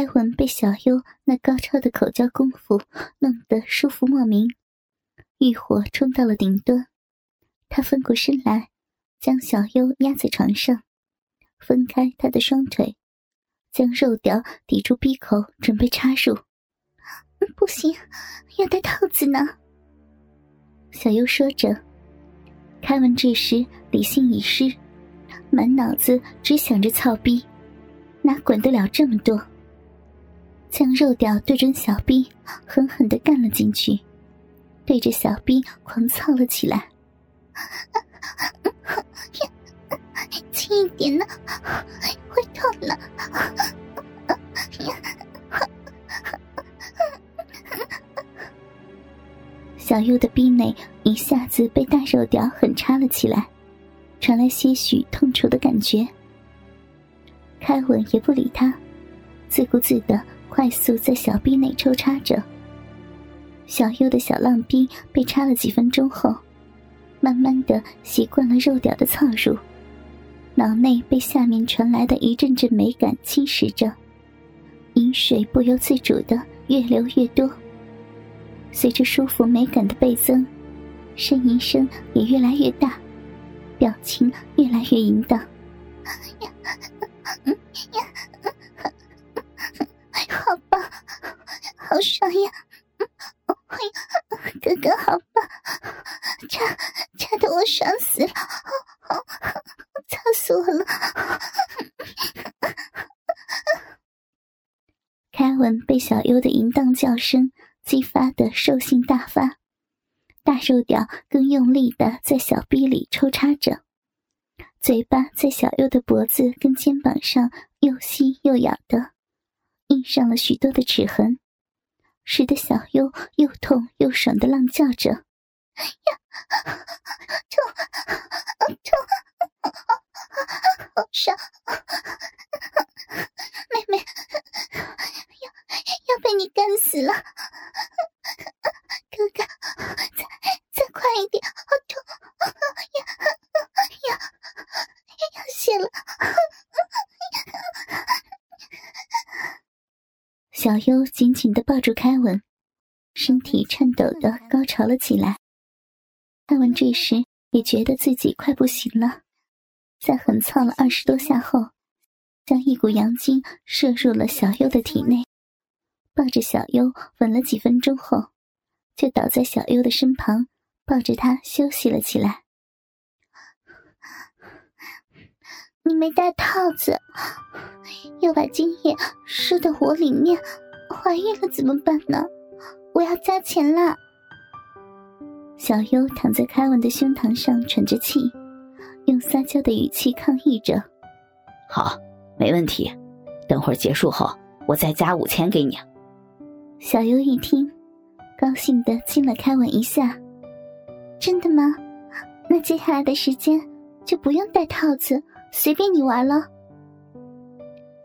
开文被小优那高超的口交功夫弄得舒服莫名，欲火冲到了顶端。他翻过身来，将小优压在床上，分开他的双腿，将肉屌抵住鼻口，准备插入。不行，要戴套子呢。小优说着，开文这时理性已失，满脑子只想着操逼，哪管得了这么多？将肉屌对准小逼，狠狠的干了进去，对着小逼狂操了起来。轻一点呢，会痛的。小优的逼内一下子被大肉屌狠插了起来，传来些许痛楚的感觉。开吻也不理他，自顾自的快速在小臂内抽插着。小优的小浪逼被插了几分钟后。慢慢的习惯了肉屌的操入，脑内被下面传来的一阵阵美感侵蚀着，饮水不由自主的越流越多。随着舒服美感的倍增，呻吟声也越来越大，表情越来越淫荡。爽呀！哥哥好棒，差差的我爽死了，操死我了！凯文被小优的淫荡叫声激发的兽性大发，大肉屌更用力的在小臂里抽插着，嘴巴在小优的脖子跟肩膀上又吸又咬的，印上了许多的齿痕。使得小优又痛又爽的浪叫着：“呀，痛，痛，好爽！妹妹，要要被你干死了！哥哥，再再快一点，好痛！呀呀，要血了！”小优紧紧的抱住开文，身体颤抖的高潮了起来。开文这时也觉得自己快不行了，在狠操了二十多下后，将一股阳精射入了小优的体内，抱着小优吻了几分钟后，就倒在小优的身旁，抱着他休息了起来。你没戴套子，又把精液射到我里面，怀孕了怎么办呢？我要加钱啦！小优躺在凯文的胸膛上喘着气，用撒娇的语气抗议着：“好，没问题，等会儿结束后我再加五千给你。”小优一听，高兴的亲了凯文一下：“真的吗？那接下来的时间就不用戴套子。”随便你玩了。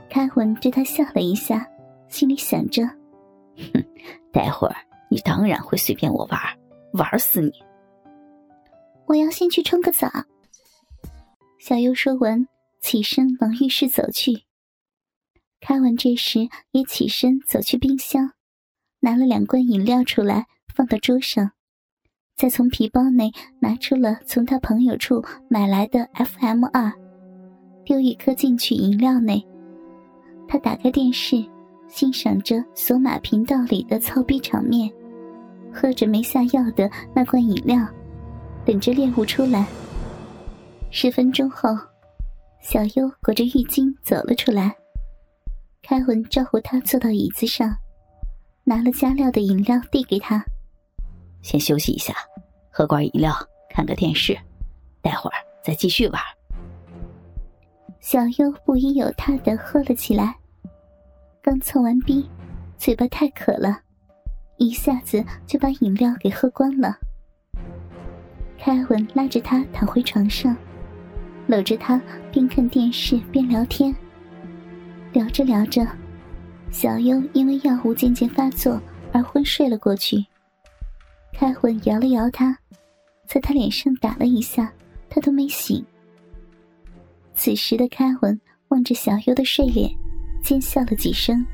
开文对他笑了一下，心里想着：“哼，待会儿你当然会随便我玩，玩死你。”我要先去冲个澡。小优说完，起身往浴室走去。开文这时也起身走去冰箱，拿了两罐饮料出来，放到桌上。再从皮包内拿出了从他朋友处买来的 FM 二。丢一颗进去饮料内，他打开电视，欣赏着索马频道里的操逼场面，喝着没下药的那罐饮料，等着猎物出来。十分钟后，小优裹着浴巾走了出来。开文招呼他坐到椅子上，拿了加料的饮料递给他：“先休息一下，喝罐饮料，看个电视，待会儿再继续玩。”小优不疑有他的喝了起来，刚蹭完逼，嘴巴太渴了，一下子就把饮料给喝光了。凯文拉着他躺回床上，搂着他边看电视边聊天。聊着聊着，小优因为药物渐渐发作而昏睡了过去。凯文摇了摇他，在他脸上打了一下，他都没醒。此时的开文望着小优的睡脸，尖笑了几声，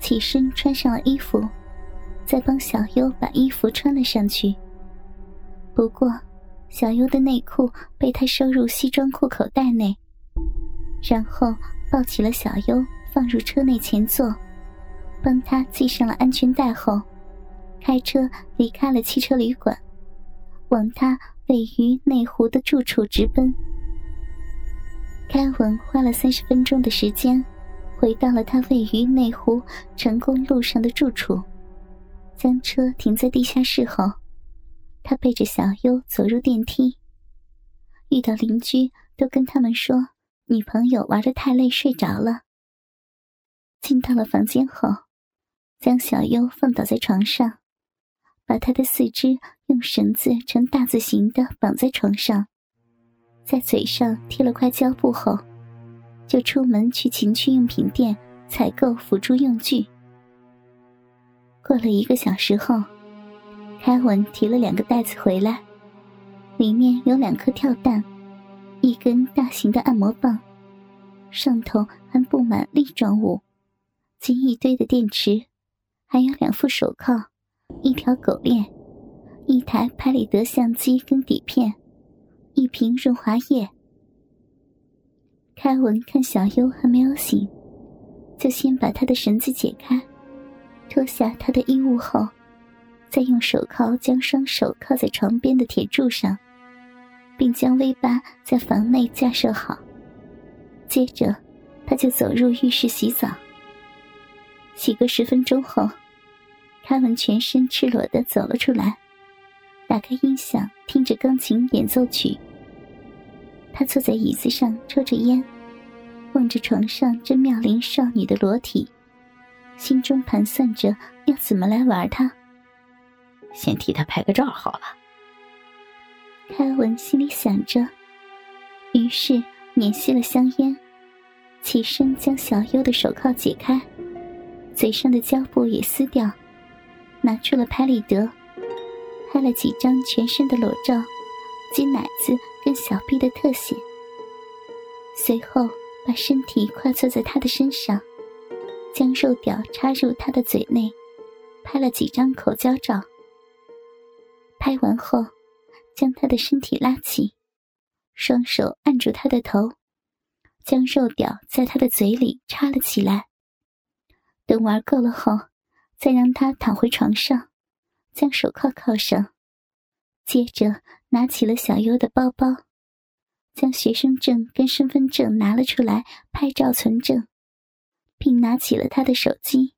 起身穿上了衣服，再帮小优把衣服穿了上去。不过，小优的内裤被他收入西装裤口袋内，然后抱起了小优放入车内前座，帮他系上了安全带后，开车离开了汽车旅馆，往他位于内湖的住处直奔。开文花了三十分钟的时间。回到了他位于内湖成功路上的住处，将车停在地下室后，他背着小优走入电梯。遇到邻居都跟他们说，女朋友玩的太累睡着了。进到了房间后，将小优放倒在床上，把他的四肢用绳子呈大字形的绑在床上，在嘴上贴了块胶布后。就出门去情趣用品店采购辅助用具。过了一个小时后，凯文提了两个袋子回来，里面有两颗跳蛋，一根大型的按摩棒，上头还布满粒状物，及一堆的电池，还有两副手铐，一条狗链，一台拍立得相机跟底片，一瓶润滑液。凯文看小优还没有醒，就先把他的绳子解开，脱下他的衣物后，再用手铐将双手铐在床边的铁柱上，并将 V 八在房内架设好。接着，他就走入浴室洗澡。洗个十分钟后，凯文全身赤裸的走了出来，打开音响，听着钢琴演奏曲。他坐在椅子上抽着烟，望着床上这妙龄少女的裸体，心中盘算着要怎么来玩她。先替她拍个照好了。凯文心里想着，于是捻熄了香烟，起身将小优的手铐解开，嘴上的胶布也撕掉，拿出了拍立得，拍了几张全身的裸照。及奶子跟小臂的特写，随后把身体跨坐在他的身上，将肉屌插入他的嘴内，拍了几张口交照。拍完后，将他的身体拉起，双手按住他的头，将肉屌在他的嘴里插了起来。等玩够了后，再让他躺回床上，将手铐铐上，接着。拿起了小优的包包，将学生证跟身份证拿了出来拍照存证，并拿起了他的手机，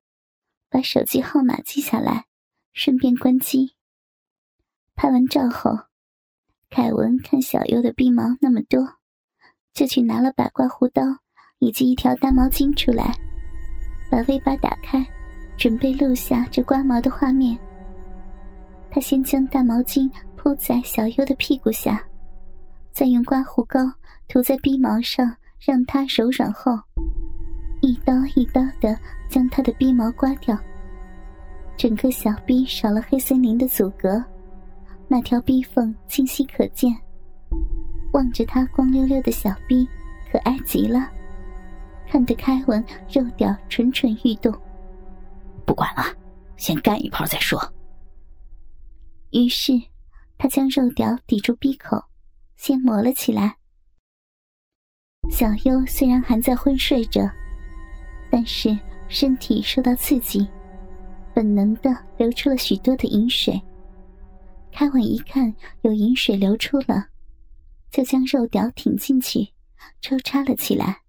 把手机号码记下来，顺便关机。拍完照后，凯文看小优的鼻毛那么多，就去拿了把刮胡刀以及一条大毛巾出来，把 V 八打开，准备录下这刮毛的画面。先将大毛巾。铺在小优的屁股下，再用刮胡膏涂在鼻毛上，让它柔软后，一刀一刀的将他的鼻毛刮掉。整个小臂少了黑森林的阻隔，那条逼缝清晰可见。望着他光溜溜的小臂，可爱极了，看得开文肉屌蠢蠢欲动。不管了，先干一炮再说。于是。他将肉屌抵住鼻口，先磨了起来。小优虽然还在昏睡着，但是身体受到刺激，本能的流出了许多的饮水。开文一看有饮水流出了，就将肉屌挺进去，抽插了起来。